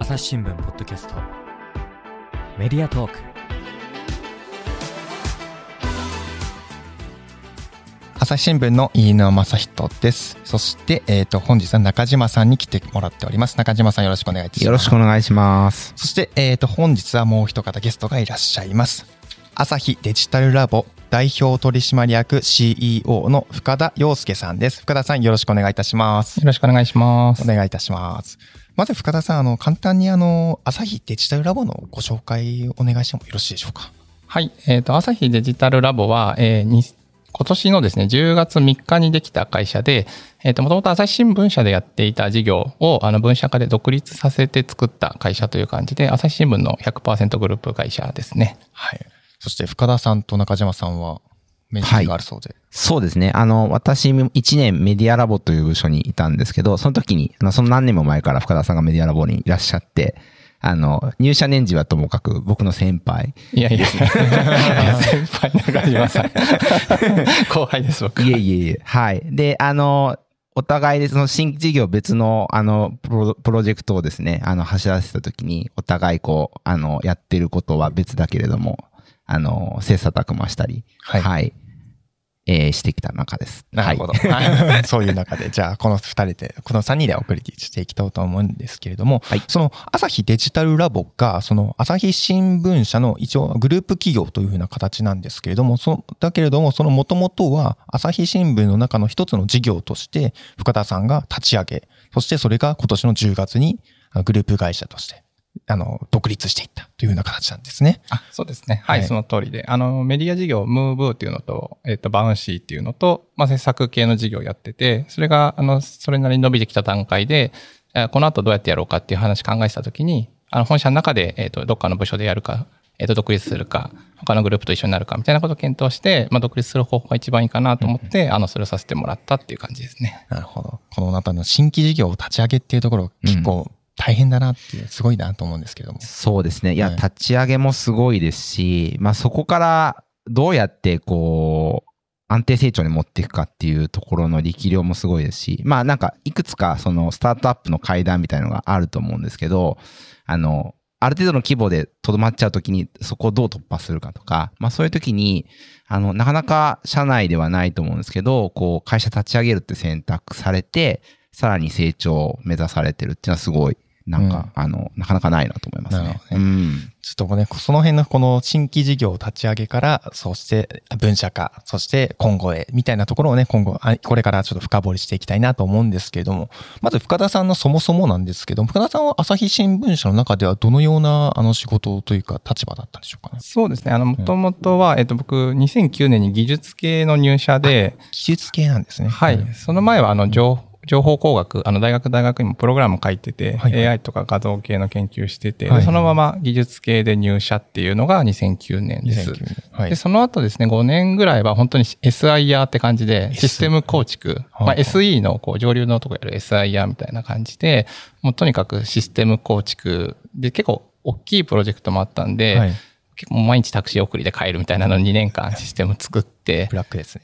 朝日新聞ポッドキャストメディアトーク朝日新聞の飯野正人です。そして、えっ、と、本日は中島さんに来てもらっております。中島さんよろしくお願いいたします。よろしくお願いします。そして、えっ、と、本日はもう一方ゲストがいらっしゃいます。朝日デジタルラボ代表取締役 CEO の深田洋介さんです。深田さんよろしくお願いいたします。よろしくお願いしますお。願いいたします。まず深田さん、あの、簡単にあの、朝日デジタルラボのご紹介をお願いしてもよろしいでしょうか？はい。えっ、と、朝日デジタルラボは、えーに今年のですね、10月3日にできた会社で、えっ、と、もともと朝日新聞社でやっていた事業を、あの、分社化で独立させて作った会社という感じで、朝日新聞の100%グループ会社ですね。はい。そして深田さんと中島さんは、面識があるそうで。そうですね。あの、私、1年メディアラボという部署にいたんですけど、その時に、その何年も前から深田さんがメディアラボにいらっしゃって、あの、入社年次はともかく僕の先輩。いやいや、先輩中島さん。後輩です、僕。いえいえいえ。はい。で、あの、お互いでその新規事業別の、あの、プロプロジェクトをですね、あの、走らせた時に、お互いこう、あの、やってることは別だけれども、あの、切磋琢磨したり、はい。えーしてきた中です。なるほど。はい。そういう中で、じゃあ、この二人で、この三人でお送りしていきたいと思うんですけれども、はい。その朝日デジタルラボが、その朝日新聞社の一応グループ企業というふうな形なんですけれども、そだけれども、その元々は朝日新聞の中の一つの事業として、深田さんが立ち上げ、そしてそれが今年の10月にあグループ会社として、あの、独立していったというような形なんですね。あ、そうですね。はい、はいその通りで。あの、メディア事業、ムーブーっていうのと、えっ、と、バウンシーっていうのと、まあ、制作系の事業をやってて、それが、あの、それなりに伸びてきた段階で、えーこの後どうやってやろうかっていう話考えてたときに、あの、本社の中で、えっ、と、どっかの部署でやるか、えっ、と、独立するか、他のグループと一緒になるか、みたいなことを検討して、まあ、独立する方法が一番いいかなと思って、あの、それをさせてもらったっていう感じですね。なるほど。この中の新規事業を立ち上げっていうところ、結構大変だなっていう、すごいなと思うんですけども。そうですね。いや、はい立ち上げもすごいですし、まあそこからどうやってこう、安定成長に持っていくかっていうところの力量もすごいですし、まあなんかいくつかそのスタートアップの階段みたいのがあると思うんですけど、あの、ある程度の規模でとどまっちゃうときにそこをどう突破するかとか、まあそういうときに、あの、なかなか社内ではないと思うんですけど、こう会社立ち上げるって選択されて、さらに成長を目指されてるっていうのはすごい、なんか、あの、なかなかないなと思いますねなるほ。どうん。ちょっとね、その辺のこの新規事業立ち上げから、そして分社化、そして今後へ、みたいなところをね、今後、あこれからちょっと深掘りしていきたいなと思うんですけれども、まず深田さんのそもそもなんですけども、深田さんは朝日新聞社の中ではどのようなあの仕事というか立場だったんでしょうかね？そうですね。あの、もともとは、えっ、と、僕、2009年に技術系の入社で、技術系なんですね。はい。うんその前は、あの、情情報工学、あの、大学大学にもプログラム書いてて、はいはい。AI とか画像系の研究してて、ではい。そのまま技術系で入社っていうのが2009年です。2009年。はい。で、。その後ですね、5年ぐらいは本当に SIR って感じで、システム構築、はいまあ、SE のこう上流のとこやる SIR みたいな感じで、もうとにかくシステム構築。で結構大きいプロジェクトもあったんで、はい。結構毎日タクシー送りで帰るみたいなのを2年間システム作ってブ、ラックですね。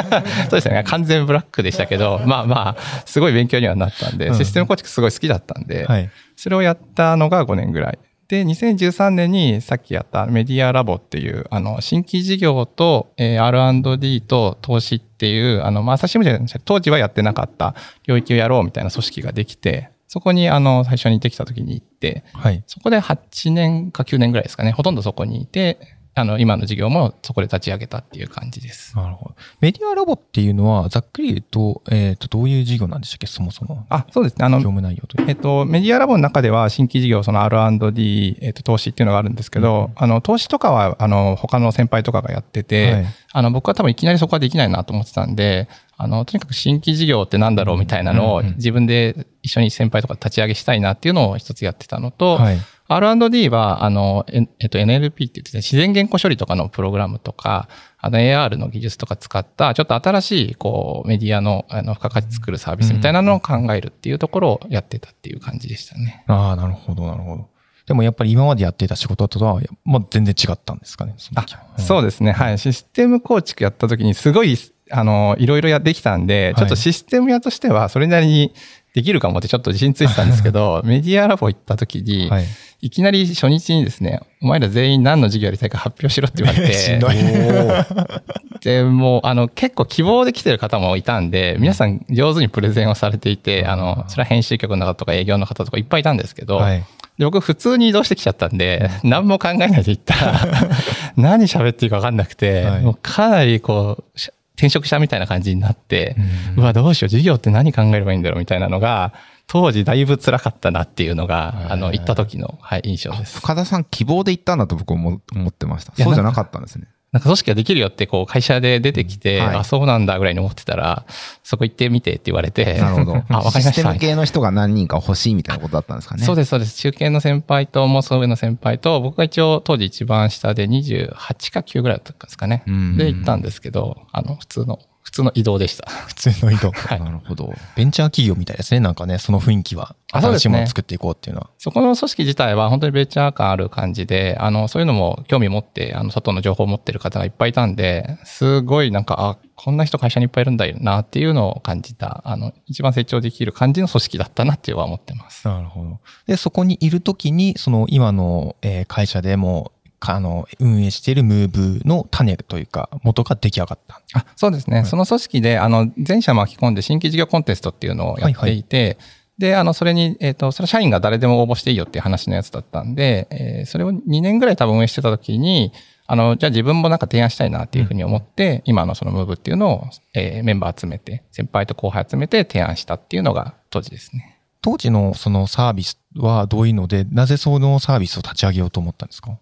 そうですね。完全ブラックでしたけど、まあまあ、すごい勉強にはなったんで、うんシステム構築すごい好きだったんで、はい。それをやったのが5年ぐらい。で、2013年にさっきやったメディアラボっていう、あの、新規事業と、えー R&D と投資っていう、あの、まあ、朝日新聞じゃない当時はやってなかった領域をやろうみたいな組織ができて、そこに、あの、最初にできた時に行って、はい。そこで8年か9年ぐらいですかね。ほとんどそこにいて、あの、今の事業もそこで立ち上げたっていう感じです。なるほど。メディアラボっていうのは、ざっくり言うと、えっ、と、どういう事業なんでしたっけ、そもそも。あ、そうですね。あの業、務内容という。えっと、メディアラボの中では新規事業、その R&D、えっと、投資っていうのがあるんですけど、あの、投資とかは、あの、他の先輩とかがやってて、はいあの、僕は多分いきなりそこはできないなと思ってたんで、あの、とにかく新規事業ってなんだろうみたいなのを自分で一緒に先輩とか立ち上げしたいなっていうのを一つやってたのと、はい。R&D は、あの、ええっと、NLP って言ってね、自然言語処理とかのプログラムとか、あの AR の技術とか使った、ちょっと新しい、こう、メディアの、あの、付加価値作るサービスみたいなのを考えるっていうところをやってたっていう感じでしたね。ああ、なるほど、なるほど。でもやっぱり今までやっていた仕事とは、もう全然違ったんですかね。その時はそうですね。はい。システム構築やった時にすごいあの、いろいろやってきたんで、はいちょっとシステム屋としてはそれなりにできるかもってちょっと自信ついてたんですけど、メディアラボ行った時に、はい。いきなり初日にですね、お前ら全員何の授業やりたいか発表しろって言われて、しんどい。で、もう、あの、結構希望で来てる方もいたんで、皆さん上手にプレゼンをされていて、あの、それは編集局の方とか営業の方とかいっぱいいたんですけど、はい。で僕普通に移動してきちゃったんで、何も考えないで行ったら、何喋っていいか分かんなくて、はいもうかなりこう、し転職したみたいな感じになって、ううわ、どうしよう、授業って何考えればいいんだろうみたいなのが、当時だいぶ辛かったなっていうのが、あの、行った時の、はい、印象です。深田さん希望で行ったんだと僕思思ってました。そうじゃなかったんですね。なんか組織ができるよってこう会社で出てきて、はいあ、そうなんだぐらいに思ってたら、そこ行ってみてって言われて、なるほど。あ、わかりましたシステム。系の人が何人か欲しいみたいなことだったんですかね。そうです、そうです。中堅の先輩と、もうその上の先輩と、僕が一応当時一番下で28か9ぐらいだったんですかね。うんで、行ったんですけど、あの、普通の、普通の移動でした。普通の移動。はいなるほど。ベンチャー企業みたいですね。なんかね、その雰囲気は。新しいものを作っていこうっていうのは。そこの組織自体は本当にベンチャー感ある感じで、あの、そういうのも興味持って、あの、外の情報を持ってる方がいっぱいいたんで、すごいなんか、あ、こんな人会社にいっぱいいるんだよなっていうのを感じた、あの、一番成長できる感じの組織だったなっていうのは思ってます。なるほど。で、そこにいるときに、その今の、えー会社でも、かあの、運営しているムーブの種というか、元が出来上がった。あそうですね、はいその組織で、あの、全社巻き込んで新規事業コンテストっていうのをやっていて、で、あの、それに、えっ、と、それは社員が誰でも応募していいよっていう話のやつだったんで、えーそれを2年ぐらい多分運営してた時に、あの、じゃあ自分もなんか提案したいなっていうふうに思って、今のそのムーブっていうのを、えーメンバー集めて、先輩と後輩集めて提案したっていうのが当時ですね。当時のそのサービスはどういうので、なぜそのサービスを立ち上げようと思ったんですか？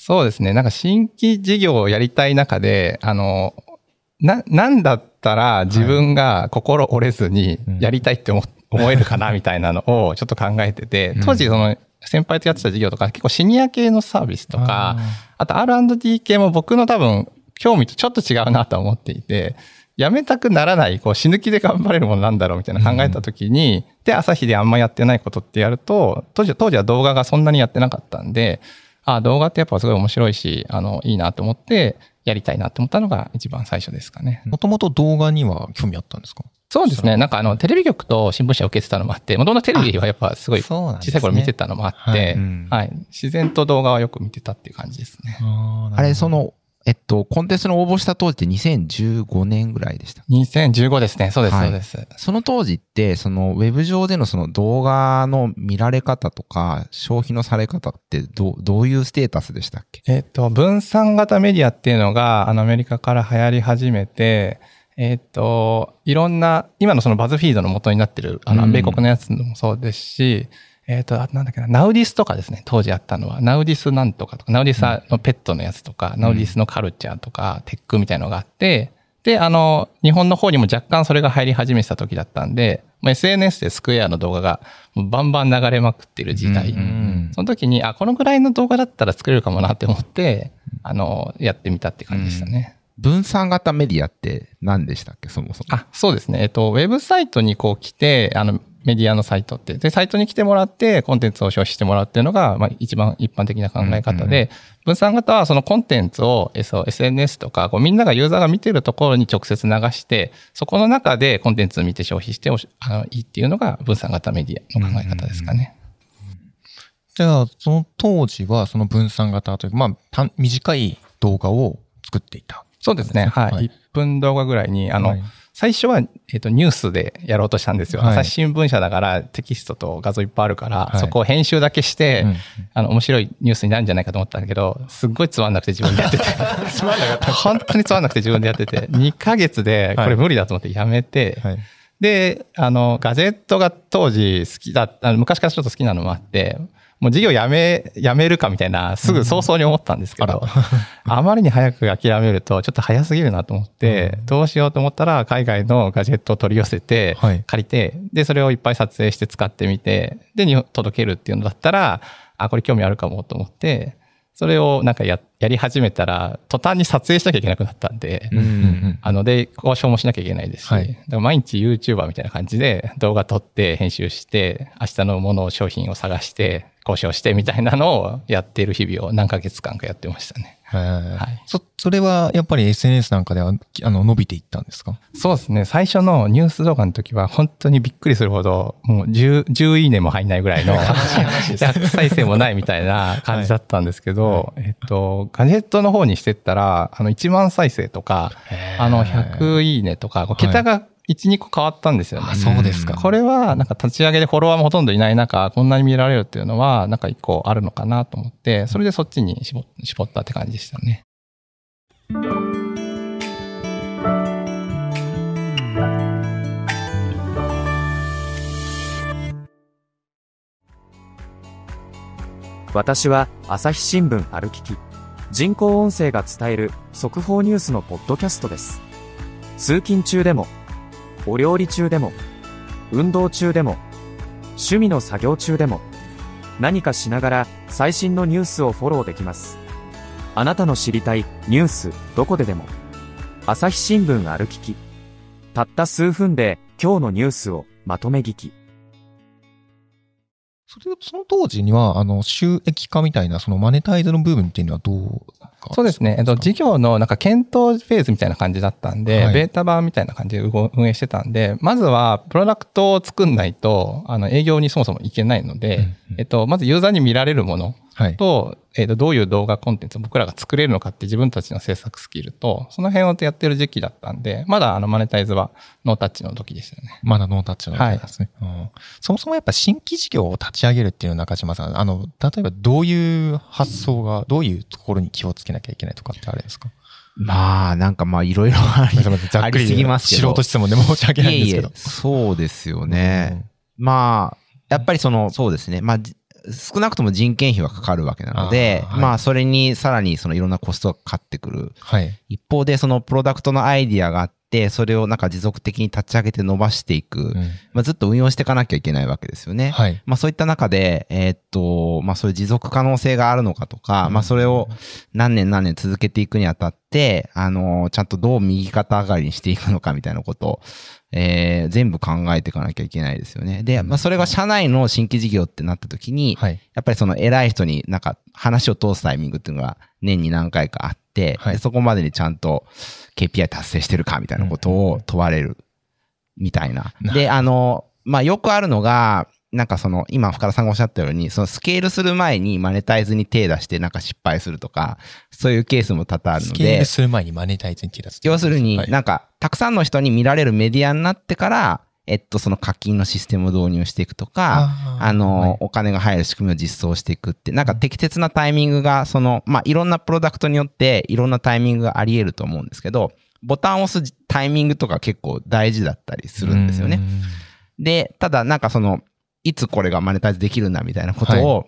そうですね。なんか新規事業をやりたい中で、あの、な、なんだったら自分が心折れずにうん。やりたいって思,、思えるかなみたいなのをちょっと考えてて、当時その先輩とやってた事業とか結構シニア系のサービスとか、あと R&D 系も僕の多分興味とちょっと違うなと思っていて、やめたくならない、こう死ぬ気で頑張れるものなんだろうみたいな考えた時に、で、朝日であんまやってないことってやると、当時当時は動画がそんなにやってなかったんで、あ動画ってやっぱすごい面白いし、あの、いいなと思って、やりたいなと思ったのが一番最初ですかね。もともと動画には興味あったんですか？そうですね。なんかあの、テレビ局と新聞社を受けてたのもあって、もともとテレビはやっぱすごい小さい頃見てたのもあって、はいうんはい。自然と動画はよく見てたっていう感じですね。あれ、そ、の、えっと、コンテストの応募した当時って2015年ぐらいでした。2015ですね。そうです、はいそうです。その当時って、そのウェブ上でのその動画の見られ方とか、消費のされ方ってどう、どういうステータスでしたっけ？えっ、と、分散型メディアっていうのが、あの、アメリカから流行り始めて、えっ、と、いろんな、今のそのバズフィードの元になってる、あの、うん米国のやつもそうですし、えっ、と、あとなんだっけな、ナウディスとかですね、当時あったのは、ナウディスなんとかとか、ナウディスのペットのやつとか、ナウディスのカルチャーとか、テックみたいなのがあって、で、あの、日本の方にも若干それが入り始めてた時だったんで、まあ SNS でスクエアの動画がバンバン流れまくってる時代。うんうんその時に、あ、このぐらいの動画だったら作れるかもなって思って、あの、やってみたって感じでしたね。分散型メディアって何でしたっけそもそも。あ、そうですね。えっと、ウェブサイトにこう来て、あの、メディアのサイトって。で、サイトに来てもらって、コンテンツを消費してもらうっていうのが、まあ、一番一般的な考え方で、分散型はそのコンテンツを、えそう SNS とか、こうみんながユーザーが見てるところに直接流して、そこの中でコンテンツを見て消費してあのいいっていうのが分散型メディアの考え方ですかね。じゃあ、その当時はその分散型というか、まあ、短短い動画を作っていた。そうですね。はい。はい1分動画ぐらいに、あの、はい最初は、えっとニュースでやろうとしたんですよ。はい朝日新聞社だからテキストと画像いっぱいあるから、はいそこを編集だけして、うんあの面白いニュースになるんじゃないかと思ったんだけど、すっごいつまんなくて自分でやってて。つまんなかった。本当につまんなくて自分でやってて、2ヶ月でこれ無理だと思ってやめて、はい。で、あの、ガジェットが当時好きだ昔からちょっと好きなのもあって、もう授業やめ、やめるかみたいな、すぐ早々に思ったんですけど、あ まりに早く諦めると、ちょっと早すぎるなと思って、どうしようと思ったら、海外のガジェットを取り寄せてはい、借りて、で、それをいっぱい撮影して使ってみて、で、日本届けるっていうのだったら、あ、これ興味あるかもと思って、それをなんかや、やり始めたら、途端に撮影しなきゃいけなくなったんで、うんうんあの、で、交渉もしなきゃいけないですし、はい。だから毎日 YouTuber みたいな感じで動画撮って編集して、明日のものを商品を探して、交渉してみたいなのをやっている日々を何ヶ月間かやってましたね。はい。そ、それはやっぱり SNS なんかでは、あの、伸びていったんですか？そうですね。最初のニュース動画の時は本当にびっくりするほど、もう10、10いいねも入んないぐらいの、100再生もないみたいな感じだったんですけど、えっと、ガジェットの方にしてったら、あの、1万再生とか、あの、100いいねとか、桁が1、2個変わったんですよね。あそうですかこれは、なんか立ち上げでフォロワーもほとんどいない中、こんなに見られるっていうのは、なんか一個あるのかなと思って、それでそっちに絞絞ったって感じでしたね。私は朝日新聞歩きき人工音声が伝える速報ニュースのポッドキャストです通勤中でもお料理中でも運動中でも趣味の作業中でも何かしながら最新のニュースをフォローできます。あなたの知りたいニュースどこででも朝日新聞歩ききたった数分で今日のニュースをまとめ聞き。それ、その当時には、あの、収益化みたいな、そのマネタイズの部分っていうのはどうそうですね。えっと、事業のなんか検討フェーズみたいな感じだったんで、はい。ベータ版みたいな感じで動運営してたんで、まずはプロダクトを作んないと、あの、営業にそもそもいけないので、うんうん。えっと、まずユーザーに見られるものはい。と、えっと、どういう動画コンテンツを僕らが作れるのかって自分たちの制作スキルと、その辺をやってる時期だったんで、まだあの、マネタイズはノータッチの時でしたよね。まだノータッチの状態ですね、うん。そもそもやっぱ新規事業を立ち上げるっていうのは中島さん、あの、例えばどういう発想が、どういうところに気をつけなきゃいけないとかってあるんですか？まあ、なんかまあ、いろいろあり すぎますけど素人質問で申し訳ないんですけど。いえいえ、そうですよね。まあ、やっぱりその、そうですね。まあ、じ少なくとも人件費はかかるわけなので、あーはいまあ、それにさらにそのいろんなコストがかかってくる。はい。一方で、そのプロダクトのアイディアがあって、それをなんか持続的に立ち上げて伸ばしていく。うんまあ、ずっと運用していかなきゃいけないわけですよね。はい。まあそういった中で、えーっと、まあそういう持続可能性があるのかとか、まあそれを何年何年続けていくにあたって、あの、ちゃんとどう右肩上がりにしていくのかみたいなことを、えー全部考えていかなきゃいけないですよね。で、まあそれが社内の新規事業ってなった時に、はい。やっぱりその偉い人になんか話を通すタイミングっていうのが年に何回かあって、はいでそこまでにちゃんと KPI 達成してるかみたいなことを問われるみたいな。なで、あの、まあ、よくあるのが、なんかその、今深田さんがおっしゃったように、そのスケールする前にマネタイズに手出してなんか失敗するとか、そういうケースも多々あるのでスケール、する前にマネタイズに手出す。要するにはいなんか、たくさんの人に見られるメディアになってから、えっと、その課金のシステムを導入していくとか、あの、はいお金が入る仕組みを実装していくって、なんか適切なタイミングが、その、まあ、いろんなプロダクトによって、いろんなタイミングがあり得ると思うんですけど、ボタンを押すタイミングとか結構大事だったりするんですよね。。で、ただなんかその、いつこれがマネタイズできるんだみたいなことを、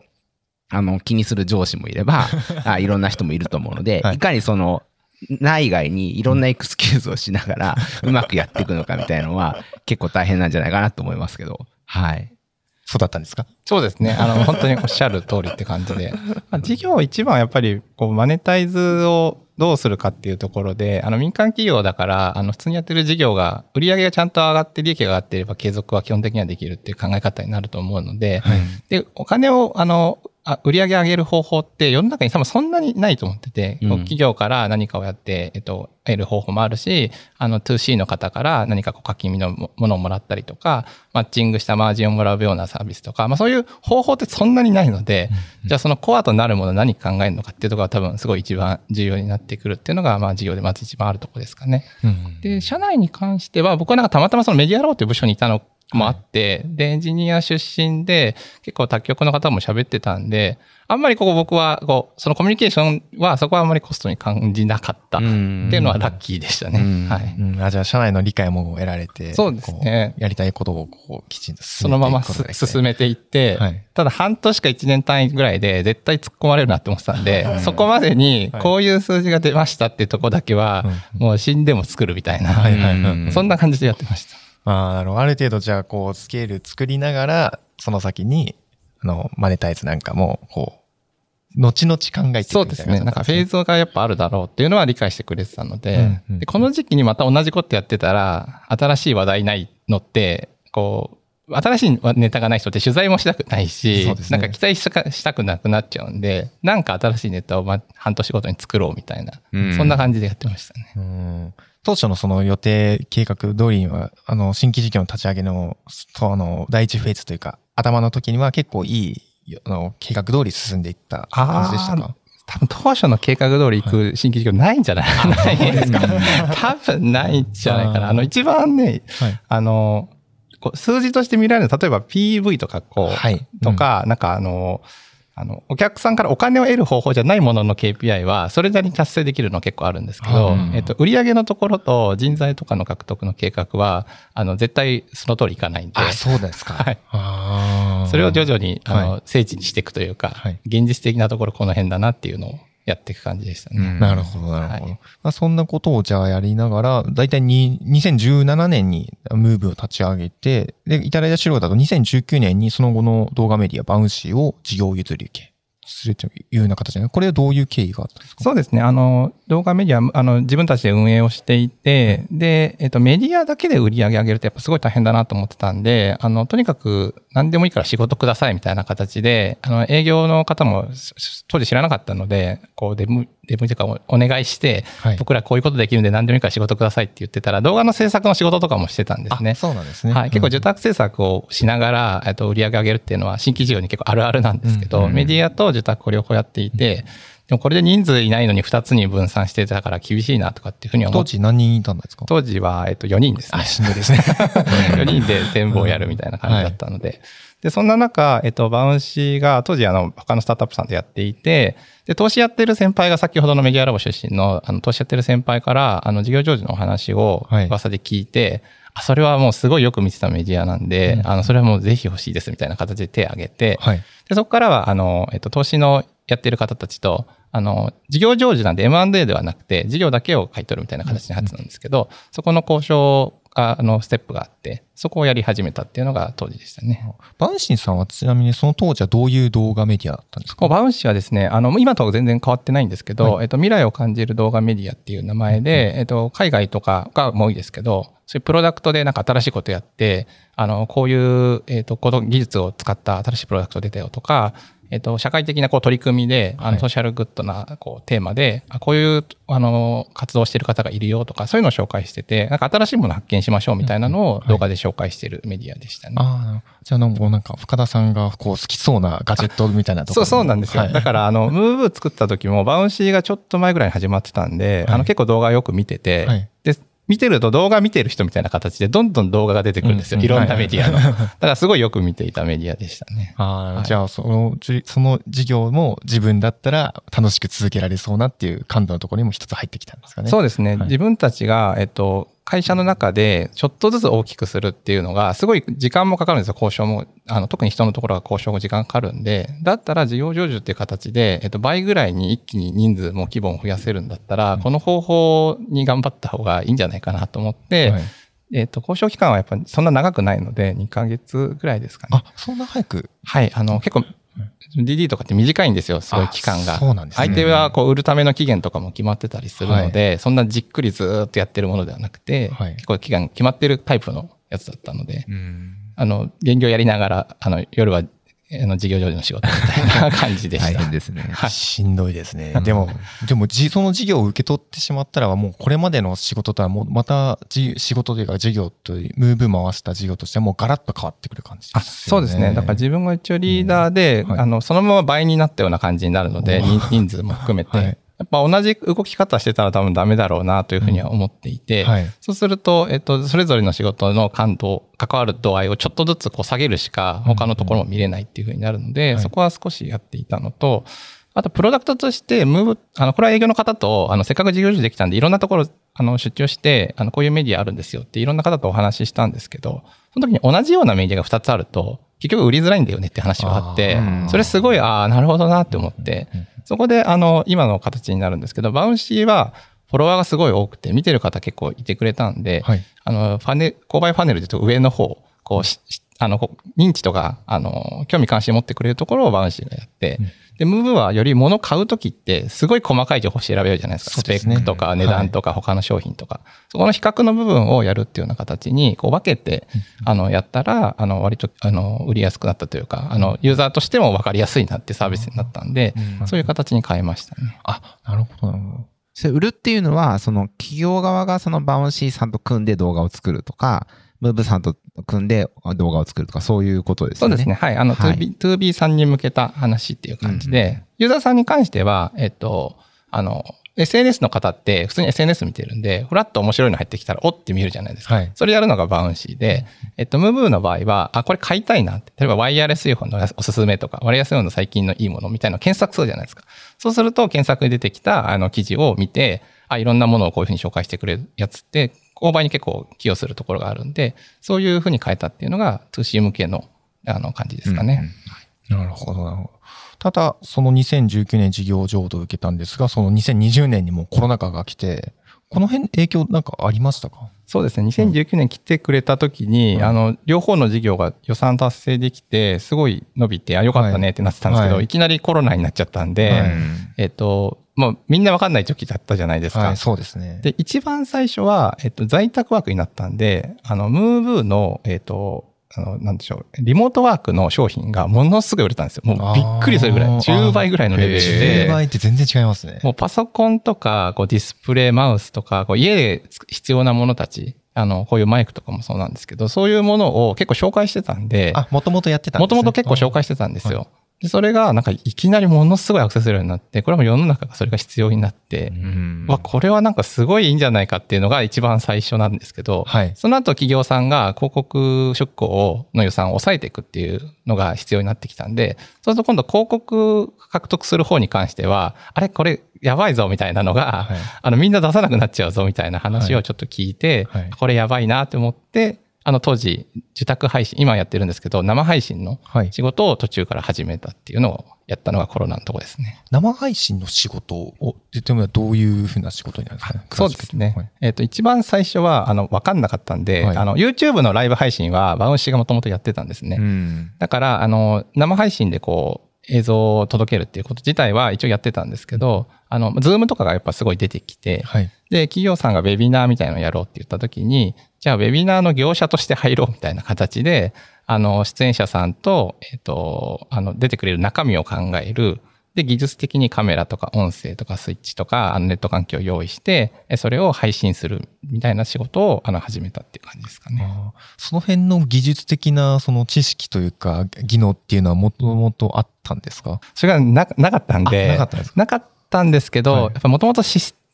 あの、気にする上司もいれば、あいろんな人もいると思うので、はいい、かにその、内外にいろんなエクスキューズをしながら、うまくやっていくのかみたいなのは、結構大変なんじゃないかなと思いますけど、はい。そうだったんですか？そうですね。あの、本当におっしゃる通りって感じで。まあ、事業一番はやっぱり、こう、マネタイズをどうするかっていうところで、あの、民間企業だから、あの、普通にやってる事業が、売り上げがちゃんと上がって利益が上がっていれば継続は基本的にはできるっていう考え方になると思うので、はい。で、お金を、あの、あ売り上げ上げる方法って世の中に多分そんなにないと思ってて、うん。企業から何かをやって、えっと、得る方法もあるし、あの、2C の方から何かこう課金のものをもらったりとか、マッチングしたマージンをもらうようなサービスとか、まあそういう方法ってそんなにないので、じゃあそのコアとなるものを何考えるのかっていうところが多分すごい一番重要になってくるっていうのが、まあ事業でまず一番あるところですかね。うんで、社内に関しては、僕はなんかたまたまそのメディアローという部署にいたのもあって、で、エンジニア出身で、結構他局の方も喋ってたんで、あんまりここ僕は、こう、そのコミュニケーションはそこはあんまりコストに感じなかった。っていうのはラッキーでしたね。うん。はい。うん、あじゃあ、社内の理解も得られて、そうですね。やりたいことをこうきちんとそのまます進めめていって、はい。ただ半年か1年単位ぐらいで絶対突っ込まれるなって思ってたんで、そこまでにこういう数字が出ましたっていうとこだけは、もう死んでも作るみたいな、はいはい。そんな感じでやってました。ああ、なるほど。ある程度、じゃあ、こう、スケール作りながら、その先に、あの、マネタイズなんかも、こう、後々考えていくみたいなそうですね。なんかフェーズがやっぱあるだろうっていうのは理解してくれてたので、うんうんでこの時期にまた同じことやってたら、新しい話題ないのって、こう、新しいネタがない人って取材もしたくないし、そうですねなんか期待したしたくなくなっちゃうんで、なんか新しいネタをま半年ごとに作ろうみたいな、うんそんな感じでやってましたね。うん当初のその予定計画通りには、あの、新規事業の立ち上げの、そうあの、第一フェーズというか、頭の時には結構いい、あの、計画通り進んでいった感じでしたか多分当初の計画通り行く新規事業ないんじゃない、ないですか。多分ないんじゃないかな。あの、一番ね、はい。あの、数字として見られる例えば PV とかこう、はい。とか、なんかあの、あの、お客さんからお金を得る方法じゃないものの KPI は、それなりに達成できるの結構あるんですけどうん、えっと、売上のところと人材とかの獲得の計画は、あの、絶対その通りいかないんで、あ、そうですか。はい。それを徐々に、あの、は聖地にしていくというか、はい。現実的なところこの辺だなっていうのをやっていく感じでしたね。うんなるほど、なるほど。はいまあ、そんなことをじゃあやりながら、だいたいに2017年にムーブを立ち上げて、で、いただいた資料だと2019年にその後の動画メディアバウンシーを事業譲り受けするというような形で、これはどういう経緯があったんですか？そうですね。あの、動画メディア、あの、自分たちで運営をしていて、で、えっと、メディアだけで売り上げ上げるとやっぱすごい大変だなと思ってたんで、あの、とにかく何でもいいから仕事くださいみたいな形で、あの、営業の方もす当時知らなかったので、こう、デムとかおお願いして、はい。僕らこういうことできるんで何でもいいから仕事くださいって言ってたら、動画の制作の仕事とかもしてたんですね。あ。そうなんですね。はい、結構うん。受託制作をしながら、えっと、売り上げ上げるっていうのは新規事業に結構あるあるなんですけど、うんうんメディアと受託を両方やっていて、でもこれで人数いないのに2つに分散してたから厳しいなとかっていうふうに思って、当時何人いたんですか？当時は、えっと、4人ですね。しんどいですね。4人で全部をやるみたいな感じだったので。で、そんな中、えっと、バウンシーが当時あの、他のスタートアップさんでやっていて、で、投資やってる先輩が先ほどのメディアラボ出身の、あの、投資やってる先輩から、あの、事業上手のお話をはい噂で聞いて、あ、それはもうすごいよく見てたメディアなんで、うんあの、それはもうぜひ欲しいですみたいな形で手を挙げて、はい。で、そこからは、あの、えっと、投資のやってる方たちと、あの、事業上手なんで M&A ではなくて、事業だけを買い取るみたいな形になってたんですけど、そこの交渉が、あの、ステップがあって、そこをやり始めたっていうのが当時でしたね。バンシンさんはちなみにその当時はどういう動画メディアだったんですか？バウンシーはですね、あの、今とは全然変わってないんですけど、はい。えっと、未来を感じる動画メディアっていう名前で、えっと、海外とかがもう多いですけど、そういうプロダクトでなんか新しいことやって、あの、こういう、えっと、この技術を使った新しいプロダクト出たよとか、えっと、社会的なこう取り組みで、あの、はいソーシャルグッドなこうテーマで、あこういう、あの、活動してる方がいるよとか、そういうのを紹介してて、なんか新しいものを発見しましょうみたいなのを動画で紹介してるメディアでしたね。ああ、じゃあなんか、なんか深田さんがこう好きそうなガジェットみたいなところそう、そうなんですよ。はい。だから、あの、ムーブ作った時も、バウンシーがちょっと前ぐらいに始まってたんで、はい。あの、結構動画よく見てて、はい。で、見てると動画見てる人みたいな形で、どんどん動画が出てくるんですよ。うんうんいろんなメディアの。だから、すごいよく見ていたメディアでしたね。ああ、はいじゃあそのじその事業も自分だったら楽しく続けられそうなっていう感度のところにも一つ入ってきたんですかね。そうですね、はい自分たちが、えっと、会社の中でちょっとずつ大きくするっていうのが、すごい時間もかかるんですよ、交渉も。あの、特に人のところは交渉も時間かかるんで、だったら事業成就っていう形で、えっと、倍ぐらいに一気に人数も規模も増やせるんだったら、この方法に頑張った方がいいんじゃないかなと思って、はいえっと、交渉期間はやっぱりそんな長くないので、2ヶ月ぐらいですかね。あ、そんな早く？はい、あの、結構、DD とかって短いんですよ、すごい期間が。あそうなんですね。相手はこう売るための期限とかも決まってたりするので、そんなじっくりずーっとやってるものではなくて、はい。結構期間決まってるタイプのやつだったので、うん。あの、現業やりながら、あの、夜は、あの、事業上での仕事みたいな感じでした。大変ですね。はいしんどいですね。でも、でもじ、その事業を受け取ってしまったら、もうこれまでの仕事とはもうまたじ仕事というか事業という、ムーブ回した事業としてはもうガラッと変わってくる感じですよあね。そうですね。だから自分が一応リーダーで、うんはいあの、そのまま倍になったような感じになるので、人数も含めて、はいやっぱ同じ動き方してたら多分ダメだろうなというふうには思っていて、はい。そうすると、えっと、それぞれの仕事の感度、関わる度合いをちょっとずつこう下げるしか、他のところも見れないっていうふうになるので、はい。そこは少しやっていたのと、あと、プロダクトとして、ムーブ、あの、これは営業の方と、あの、せっかく事業受できたんで、いろんなところ、あの、出張して、あの、こういうメディアあるんですよって、いろんな方とお話ししたんですけど、その時に同じようなメディアが2つあると、結局売りづらいんだよねって話があってそれすごい、ああ、なるほどなって思ってうんうん、そこで、あの、今の形になるんですけど、バウンシーは、フォロワーがすごい多くて、見てる方結構いてくれたんで、はい。あの、ファネ、購買ファネルで言うと上の方、こうあの、こ認知とか、あの、興味関心持ってくれるところをバウンシーがやって、で、ムーブはより物買うときって、すごい細かい情報調べるじゃないですか。スペックとか値段とか他の商品とか。そこの比較の部分をやるっていうような形に、こう分けて、あの、やったら、あの、割と、あの、売りやすくなったというか、あの、ユーザーとしても分かりやすいなってサービスになったんで、そういう形に変えましたね。あ、なるほどなるほど。それ売るっていうのは、その企業側がそのバウンシーさんと組んで動画を作るとか、ムーブさんと組んで動画を作るとか、そういうことですよね。そうですね。。はい。あの、はい 2B、2B さんに向けた話っていう感じで、ユーザーさんに関しては、えっと、あの、SNS の方って普通に SNS 見てるんで、フラッと面白いの入ってきたら、おって見るじゃないですか。はいそれやるのがバウンシーで、えっと、ムーブーの場合は、あ、これ買いたいなって。例えば、ワイヤレスイヤホンのおすすめとか、ワイヤレスイヤホンの最近のいいものみたいなのを検索するじゃないですか。そうすると、検索に出てきた、あの、記事を見て、あ、いろんなものをこういうふうに紹介してくれるやつって、購買に結構寄与するところがあるんで、そういうふうに変えたっていうのが 2C 向けの、あの、感じですかね。なるほど、なるほど。ただ、その2019年事業譲渡を受けたんですが、その2020年にもコロナ禍が来て、この辺影響なんかありましたか？そうですね。2019年来てくれた時に、うん。あの、両方の事業が予算達成できて、すごい伸びて、あ、よかったねってなってたんですけど、はい。い、きなりコロナになっちゃったんで、はい。えっと、もうみんなわかんない時だったじゃないですか。はい、そうですね。で、一番最初は、えっと、在宅ワークになったんで、あの、ムーブーの、えっと、あの、なんでしょう、リモートワークの商品がものすごい売れたんですよ。もうびっくりするぐらい。あー10倍ぐらいのレベル10で。倍って全然違いますね。もうパソコンとか、こうディスプレイ、マウスとか、こう家で必要なものたち、あの、こういうマイクとかもそうなんですけど、そういうものを結構紹介してたんで、あ、もともとやってたんですね。もともと結構紹介してたんですよ。でそれが、なんかいきなりものすごいアクセス量になって、これも世の中がそれが必要になって、うん。わ、これはなんかすごいいいんじゃないかっていうのが一番最初なんですけど、はい。その後企業さんが広告出稿をの予算を抑えていくっていうのが必要になってきたんで、そうすると今度広告獲得する方に関しては、あれこれやばいぞみたいなのが、はい。あのみんな出さなくなっちゃうぞみたいな話をちょっと聞いて、はい。これやばいなと思って、あの当時受託配信、今やってるんですけど、生配信のはい。仕事を途中から始めたっていうのをやったのがコロナのとこですね。生配信の仕事を、言ってもどういうふうな仕事になるんですかね？そうですね。はいえっ、と、一番最初は、あの、わかんなかったんで、はいあの、YouTube のライブ配信は、バウンシーがもともとやってたんですね。うん。だから、あの、生配信でこう、映像を届けるっていうこと自体は一応やってたんですけど、あの、ズームとかがやっぱすごい出てきて、はい。で、企業さんがウェビナーみたいなのをやろうって言った時に、じゃあウェビナーの業者として入ろうみたいな形で、あの、出演者さんと、えっ、と、あの、出てくれる中身を考える。で、技術的にカメラとか音声とかスイッチとか、ネット環境を用意して、えそれを配信するみたいな仕事を、あの、始めたっていう感じですかね。その辺の技術的なその知識というか技能っていうのはもともとあったんですか？それがななかったんで、あなかったんですなかったんですけど、はい。やっぱもともと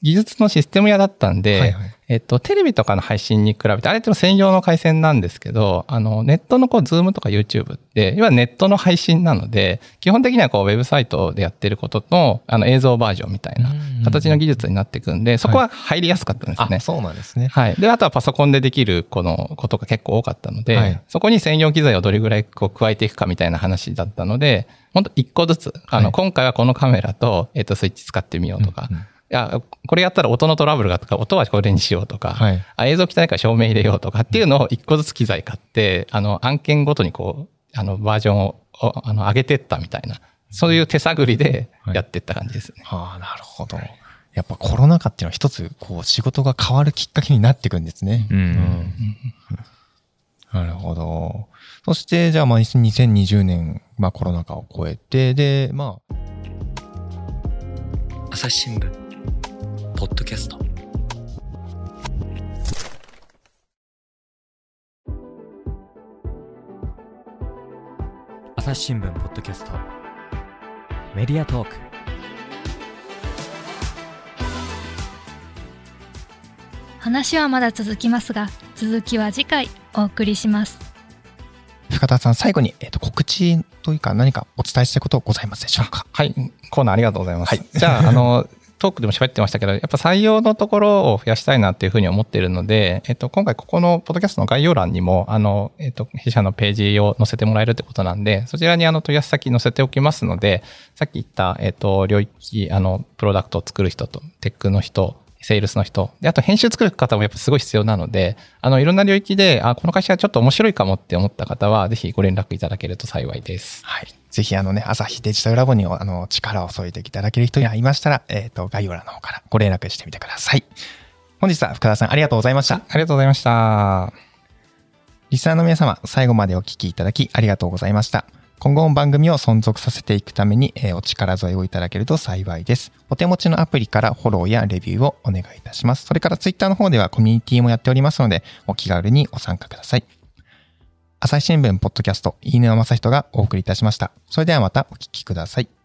技術のシステム屋だったんで、はいはいえっと、テレビとかの配信に比べて、あれって専用の回線なんですけど、あの、ネットのこう、ズームとか YouTube って、要はネットの配信なので、基本的にはこう、ウェブサイトでやってることの、あの、映像バージョンみたいな形の技術になっていくんで、そこは入りやすかったんですね。あ、そうなんですね。はい。で、あとはパソコンでできるこのことが結構多かったので、はいそこに専用機材をどれぐらいこう加えていくかみたいな話だったので、本当一個ずつ、あの、はい今回はこのカメラと、えっ、と、スイッチ使ってみようとか、うんうんいや、これやったら音のトラブルがとか、音はこれにしようとか、はいあ映像汚いから照明入れようとかっていうのを一個ずつ機材買って、あの、案件ごとにこう、あの、バージョンを、おあの、上げてったみたいな、そういう手探りでやってった感じですね。はあ、なるほど。やっぱコロナ禍っていうのは一つ、こう、仕事が変わるきっかけになっていくんですね。うんなるほど。そして、じゃあ、まあ、2020年、まあ、コロナ禍を超えて、で、まあ、朝日新聞ポッドキャスト。朝日新聞ポッドキャスト。メディアトーク。話はまだ続きますが続きは次回お送りします。深田さん、最後に、えっ、と、告知というか、何かお伝えしたいことございますでしょうか？はい、コーナーありがとうございます。はい。じゃあ、あの、トークでも喋ってましたけど、やっぱ採用のところを増やしたいなっていうふうに思っているので、えっと、今回ここのポッドキャストの概要欄にも、あの、えっと、弊社のページを載せてもらえるってことなんで、そちらにあの問い合わせ先載せておきますので、さっき言った、えっと、領域、あの、プロダクトを作る人と、テックの人、セールスの人。で、あと編集作る方もやっぱすごい必要なので、あの、いろんな領域で、あ、この会社はちょっと面白いかもって思った方は、ぜひご連絡いただけると幸いです。はい。ぜひあのね、朝日デジタルラボにあの力を添えていただける人がいましたら、えっ、と、概要欄の方からご連絡してみてください。本日は深田さんありがとうございました。ありがとうございました。リスナーの皆様、最後までお聞きいただきありがとうございました。今後も番組を存続させていくために、えーお力添えをいただけると幸いです。お手持ちのアプリからフォローやレビューをお願いいたします。それからツイッターの方ではコミュニティもやっておりますので、お気軽にご参加ください。朝日新聞ポッドキャスト、飯沼正人がお送りいたしました。それではまたお聞きください。